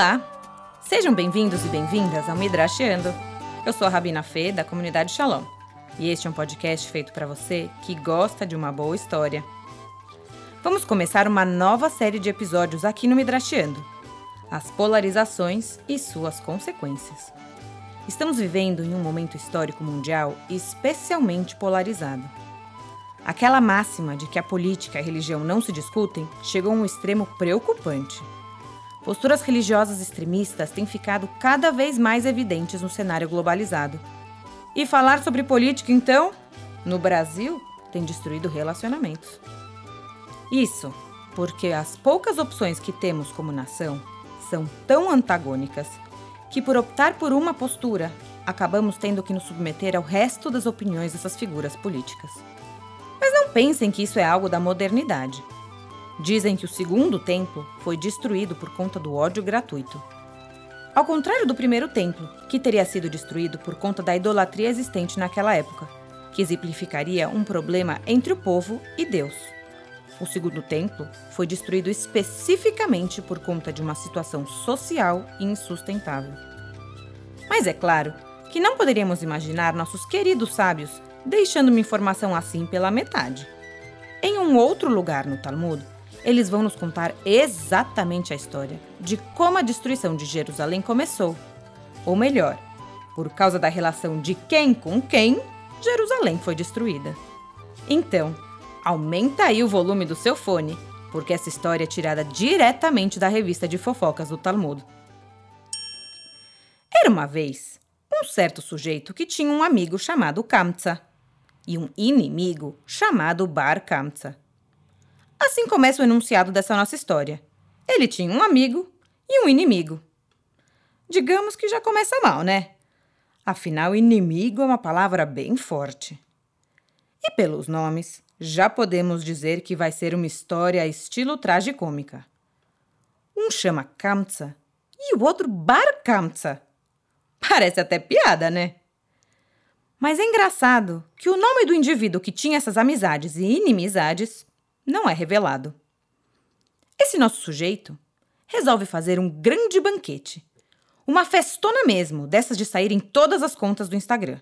Olá! Sejam bem-vindos e bem-vindas ao Midrashiando. Eu sou a Rabina Fê, da comunidade Shalom, e este é um podcast feito para você que gosta de uma boa história. Vamos começar uma nova série de episódios aqui no Midrashiando. As polarizações e suas consequências. Estamos vivendo em um momento histórico mundial especialmente polarizado. Aquela máxima de que a política e a religião não se discutem chegou a um extremo preocupante. Posturas religiosas extremistas têm ficado cada vez mais evidentes no cenário globalizado. E falar sobre política, então, no Brasil, tem destruído relacionamentos. Isso porque as poucas opções que temos como nação são tão antagônicas que, por optar por uma postura, acabamos tendo que nos submeter ao resto das opiniões dessas figuras políticas. Mas não pensem que isso é algo da modernidade. Dizem que o segundo templo foi destruído por conta do ódio gratuito. Ao contrário do primeiro templo, que teria sido destruído por conta da idolatria existente naquela época, que exemplificaria um problema entre o povo e Deus. O segundo templo foi destruído especificamente por conta de uma situação social insustentável. Mas é claro que não poderíamos imaginar nossos queridos sábios deixando uma informação assim pela metade. Em um outro lugar no Talmud, eles vão nos contar exatamente a história de como a destruição de Jerusalém começou. Ou melhor, por causa da relação de quem com quem, Jerusalém foi destruída. Então, aumenta aí o volume do seu fone, porque essa história é tirada diretamente da revista de fofocas do Talmud. Era uma vez um certo sujeito que tinha um amigo chamado Kamtsa e um inimigo chamado Bar Kamsa. Assim começa o enunciado dessa nossa história. Ele tinha um amigo e um inimigo. Digamos que já começa mal, né? Afinal, inimigo é uma palavra bem forte. E pelos nomes, já podemos dizer que vai ser uma história estilo tragicômica. Um chama Kamsa e o outro Bar Kamsa. Parece até piada, né? Mas é engraçado que o nome do indivíduo que tinha essas amizades e inimizades não é revelado. Esse nosso sujeito resolve fazer um grande banquete, uma festona mesmo, dessas de sair em todas as contas do Instagram.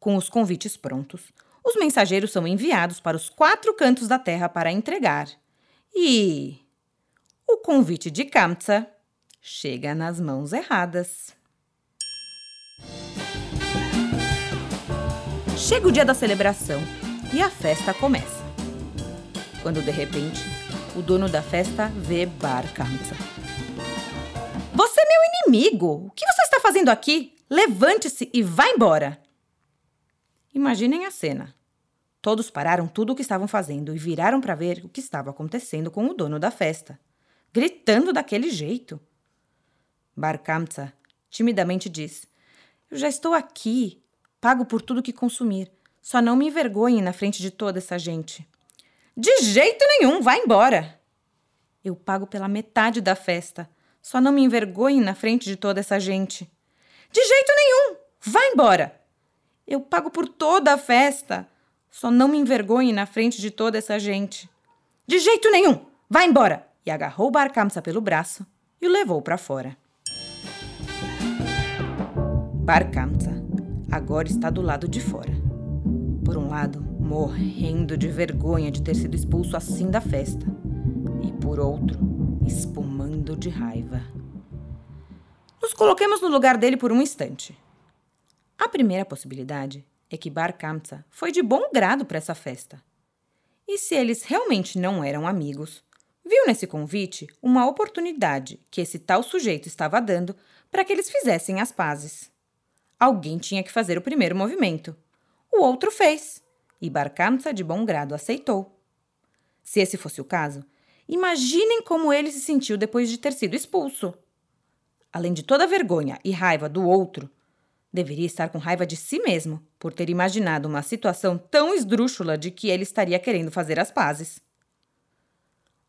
Com os convites prontos, os mensageiros são enviados para os quatro cantos da terra para entregar. E o convite de Kamtsa chega nas mãos erradas. Chega o dia da celebração e a festa começa. Quando de repente, o dono da festa vê Bar Kamsa. Você é meu inimigo! O que você está fazendo aqui? Levante-se e vá embora! Imaginem a cena. Todos pararam tudo o que estavam fazendo e viraram para ver o que estava acontecendo com o dono da festa, gritando daquele jeito. Bar Kamsa timidamente diz: Eu já estou aqui. Pago por tudo que consumir. Só não me envergonhe na frente de toda essa gente. De jeito nenhum, vá embora. Eu pago pela metade da festa. Só não me envergonhe na frente de toda essa gente. De jeito nenhum, vá embora. Eu pago por toda a festa. Só não me envergonhe na frente de toda essa gente. De jeito nenhum, vá embora. E agarrou Bar pelo braço e o levou para fora. Bar agora está do lado de fora. Por um lado, morrendo de vergonha de ter sido expulso assim da festa, e por outro, espumando de raiva. Nos coloquemos no lugar dele por um instante. A primeira possibilidade é que Bar Kamsa foi de bom grado para essa festa. E se eles realmente não eram amigos, viu nesse convite uma oportunidade que esse tal sujeito estava dando para que eles fizessem as pazes. Alguém tinha que fazer o primeiro movimento. O outro fez, e Barkamsa de bom grado aceitou. Se esse fosse o caso, imaginem como ele se sentiu depois de ter sido expulso. Além de toda a vergonha e raiva do outro, deveria estar com raiva de si mesmo por ter imaginado uma situação tão esdrúxula de que ele estaria querendo fazer as pazes.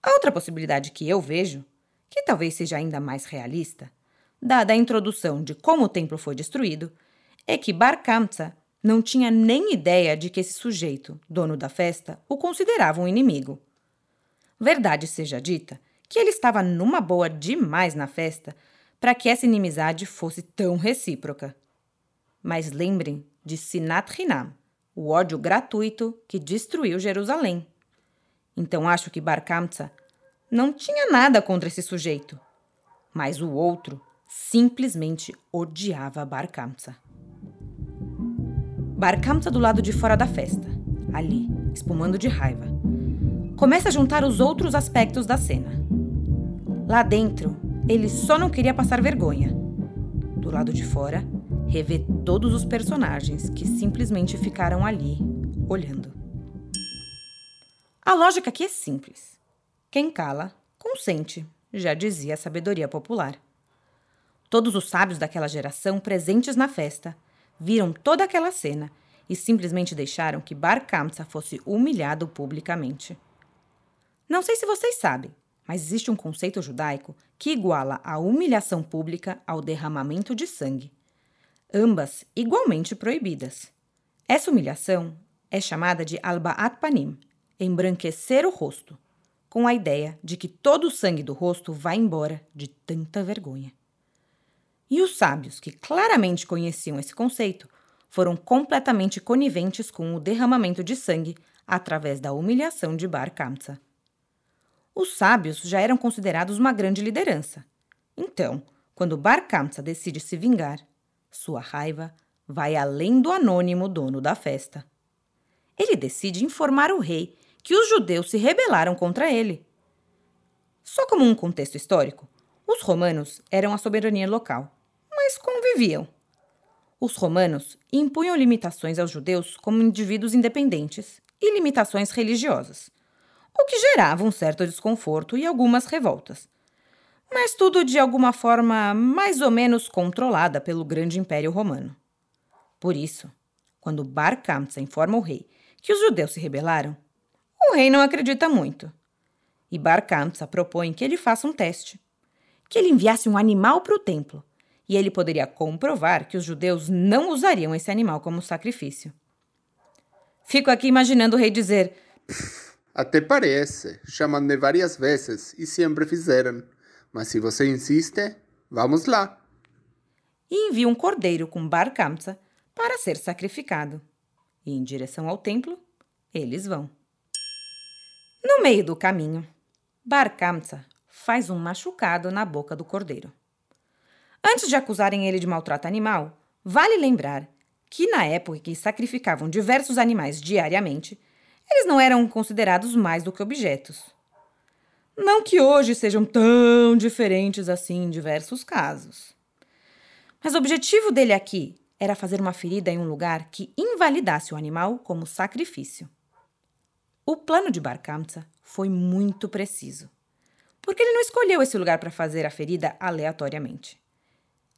A outra possibilidade que eu vejo, que talvez seja ainda mais realista, dada a introdução de como o templo foi destruído, é que Bar não tinha nem ideia de que esse sujeito, dono da festa, o considerava um inimigo. Verdade seja dita que ele estava numa boa demais na festa para que essa inimizade fosse tão recíproca. Mas lembrem de Sinat Hinam, o ódio gratuito que destruiu Jerusalém. Então acho que Bar Kamsa não tinha nada contra esse sujeito, mas o outro simplesmente odiava Bar Kamsa. Bar Kamsa do lado de fora da festa, ali, espumando de raiva. Começa a juntar os outros aspectos da cena. Lá dentro, ele só não queria passar vergonha. Do lado de fora, revê todos os personagens que simplesmente ficaram ali, olhando. A lógica aqui é simples. Quem cala, consente, já dizia a sabedoria popular. Todos os sábios daquela geração presentes na festa viram toda aquela cena e simplesmente deixaram que Bar Kamsa fosse humilhado publicamente. Não sei se vocês sabem, mas existe um conceito judaico que iguala a humilhação pública ao derramamento de sangue ambas igualmente proibidas. Essa humilhação é chamada de albaat panim, embranquecer o rosto, com a ideia de que todo o sangue do rosto vai embora de tanta vergonha. E os sábios, que claramente conheciam esse conceito, foram completamente coniventes com o derramamento de sangue através da humilhação de Bar Kamsa. Os sábios já eram considerados uma grande liderança. Então, quando Bar Kamsa decide se vingar, sua raiva vai além do anônimo dono da festa. Ele decide informar o rei que os judeus se rebelaram contra ele. Só como um contexto histórico, os romanos eram a soberania local, mas conviviam. Os romanos impunham limitações aos judeus como indivíduos independentes e limitações religiosas, o que gerava um certo desconforto e algumas revoltas mas tudo de alguma forma mais ou menos controlada pelo grande império romano. Por isso, quando Bar Kamsa informa o rei que os judeus se rebelaram, o rei não acredita muito. E Bar Kamsa propõe que ele faça um teste, que ele enviasse um animal para o templo, e ele poderia comprovar que os judeus não usariam esse animal como sacrifício. Fico aqui imaginando o rei dizer: Até parece, chamam-me várias vezes e sempre fizeram. Mas se você insiste, vamos lá. E envia um cordeiro com Bar Kamsa para ser sacrificado. E em direção ao templo, eles vão. No meio do caminho, Bar Kamsa faz um machucado na boca do cordeiro. Antes de acusarem ele de maltrato animal, vale lembrar que na época que sacrificavam diversos animais diariamente, eles não eram considerados mais do que objetos. Não que hoje sejam tão diferentes assim em diversos casos. Mas o objetivo dele aqui era fazer uma ferida em um lugar que invalidasse o animal como sacrifício. O plano de Barkamsa foi muito preciso, porque ele não escolheu esse lugar para fazer a ferida aleatoriamente.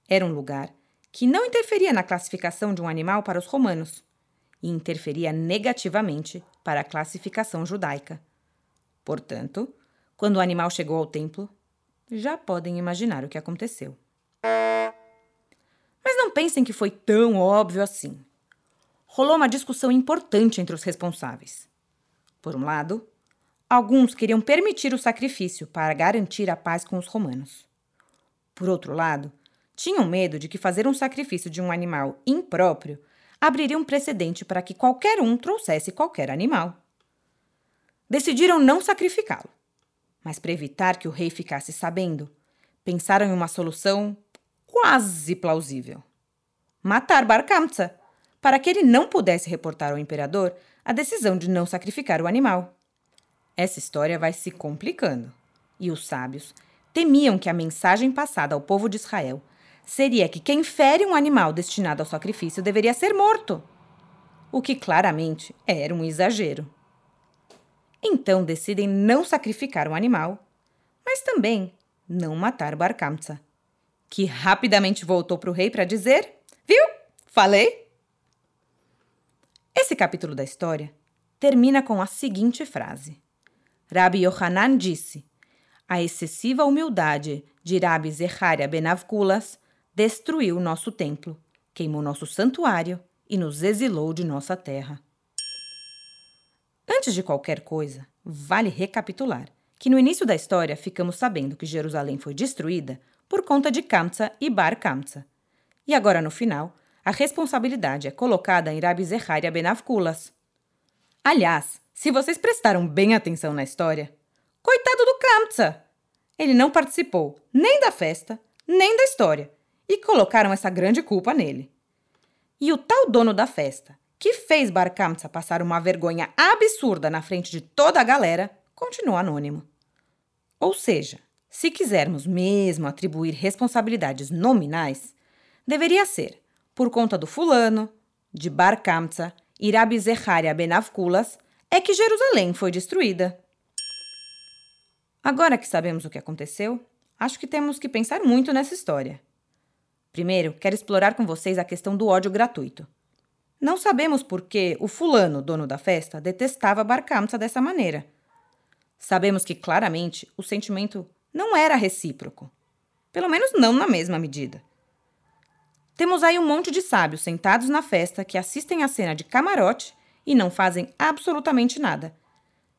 Era um lugar que não interferia na classificação de um animal para os romanos e interferia negativamente para a classificação judaica. Portanto, quando o animal chegou ao templo, já podem imaginar o que aconteceu. Mas não pensem que foi tão óbvio assim. Rolou uma discussão importante entre os responsáveis. Por um lado, alguns queriam permitir o sacrifício para garantir a paz com os romanos. Por outro lado, tinham medo de que fazer um sacrifício de um animal impróprio abriria um precedente para que qualquer um trouxesse qualquer animal. Decidiram não sacrificá-lo mas para evitar que o rei ficasse sabendo, pensaram em uma solução quase plausível: matar Bar Kamsa, para que ele não pudesse reportar ao imperador a decisão de não sacrificar o animal. Essa história vai se complicando, e os sábios temiam que a mensagem passada ao povo de Israel seria que quem fere um animal destinado ao sacrifício deveria ser morto, o que claramente era um exagero. Então decidem não sacrificar um animal, mas também não matar Bar que rapidamente voltou para o rei para dizer: Viu? Falei! Esse capítulo da história termina com a seguinte frase: Rabi Yohanan disse: A excessiva humildade de Rabi Zecharia Benavkulas destruiu nosso templo, queimou nosso santuário e nos exilou de nossa terra. Antes de qualquer coisa, vale recapitular que no início da história ficamos sabendo que Jerusalém foi destruída por conta de Kamsa e Bar Kamsa. E agora no final, a responsabilidade é colocada em Rabi Zecharia Benavkulas. Aliás, se vocês prestaram bem atenção na história, coitado do Kamsa! Ele não participou nem da festa, nem da história, e colocaram essa grande culpa nele. E o tal dono da festa, que fez Bar Kamsa passar uma vergonha absurda na frente de toda a galera, continua anônimo. Ou seja, se quisermos mesmo atribuir responsabilidades nominais, deveria ser por conta do fulano, de Bar Kamsa e Rabi Zecharia Benavkulas, é que Jerusalém foi destruída. Agora que sabemos o que aconteceu, acho que temos que pensar muito nessa história. Primeiro, quero explorar com vocês a questão do ódio gratuito. Não sabemos por que o fulano, dono da festa, detestava Bar Kamsa dessa maneira. Sabemos que claramente o sentimento não era recíproco. Pelo menos não na mesma medida. Temos aí um monte de sábios sentados na festa que assistem a cena de camarote e não fazem absolutamente nada.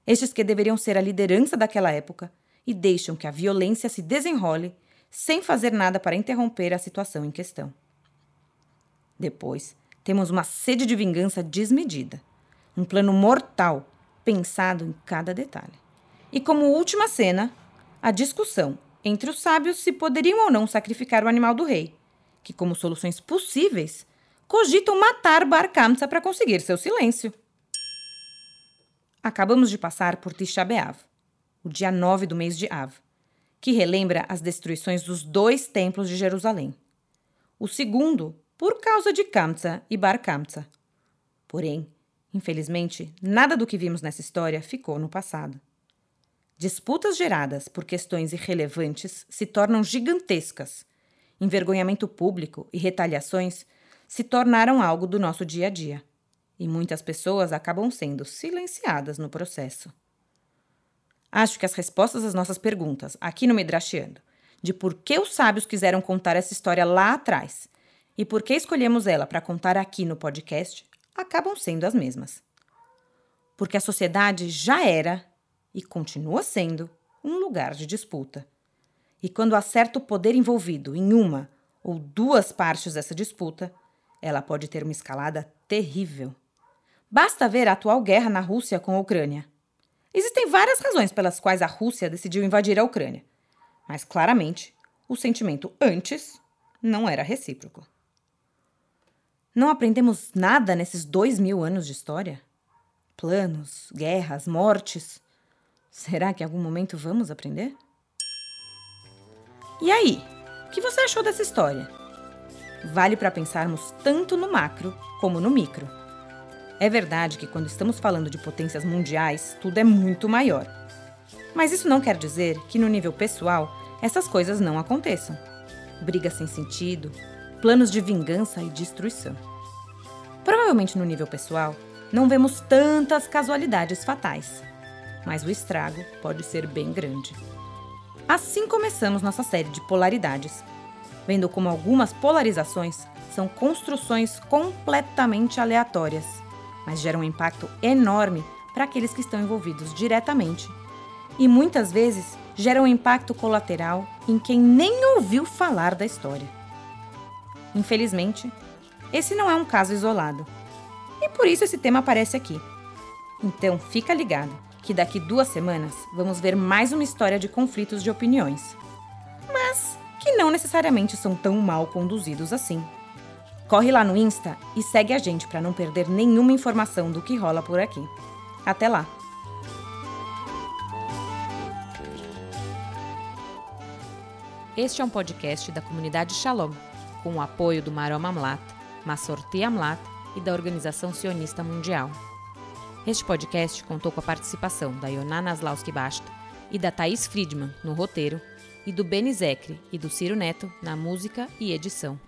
Estes que deveriam ser a liderança daquela época e deixam que a violência se desenrole sem fazer nada para interromper a situação em questão. Depois, temos uma sede de vingança desmedida, um plano mortal pensado em cada detalhe. E como última cena, a discussão entre os sábios se poderiam ou não sacrificar o animal do rei que, como soluções possíveis, cogitam matar Bar Kamsa para conseguir seu silêncio. Acabamos de passar por Tisha B'Av, o dia 9 do mês de Av, que relembra as destruições dos dois templos de Jerusalém. O segundo, por causa de Kamsa e Bar Kamsa. Porém, infelizmente, nada do que vimos nessa história ficou no passado. Disputas geradas por questões irrelevantes se tornam gigantescas envergonhamento público e retaliações se tornaram algo do nosso dia a dia, e muitas pessoas acabam sendo silenciadas no processo. Acho que as respostas às nossas perguntas, aqui no Midrashiando, de por que os sábios quiseram contar essa história lá atrás e por que escolhemos ela para contar aqui no podcast, acabam sendo as mesmas. Porque a sociedade já era e continua sendo um lugar de disputa e quando há certo poder envolvido em uma ou duas partes dessa disputa, ela pode ter uma escalada terrível. Basta ver a atual guerra na Rússia com a Ucrânia. Existem várias razões pelas quais a Rússia decidiu invadir a Ucrânia, mas claramente o sentimento antes não era recíproco. Não aprendemos nada nesses dois mil anos de história? Planos, guerras, mortes. Será que em algum momento vamos aprender? E aí, o que você achou dessa história? Vale para pensarmos tanto no macro como no micro. É verdade que quando estamos falando de potências mundiais, tudo é muito maior. Mas isso não quer dizer que no nível pessoal essas coisas não aconteçam. Brigas sem sentido, planos de vingança e destruição. Provavelmente no nível pessoal, não vemos tantas casualidades fatais, mas o estrago pode ser bem grande. Assim começamos nossa série de polaridades, vendo como algumas polarizações são construções completamente aleatórias, mas geram um impacto enorme para aqueles que estão envolvidos diretamente. E muitas vezes geram um impacto colateral em quem nem ouviu falar da história. Infelizmente, esse não é um caso isolado. E por isso esse tema aparece aqui. Então, fica ligado que daqui duas semanas vamos ver mais uma história de conflitos de opiniões. Não necessariamente são tão mal conduzidos assim. Corre lá no Insta e segue a gente para não perder nenhuma informação do que rola por aqui. Até lá! Este é um podcast da comunidade Shalom, com o apoio do Maroma Mamlat, Massorti Amlat e da Organização Sionista Mundial. Este podcast contou com a participação da Yonana Aslauski Basta e da Thaís Friedman no roteiro, e do Beni Zecre e do Ciro Neto na música e edição.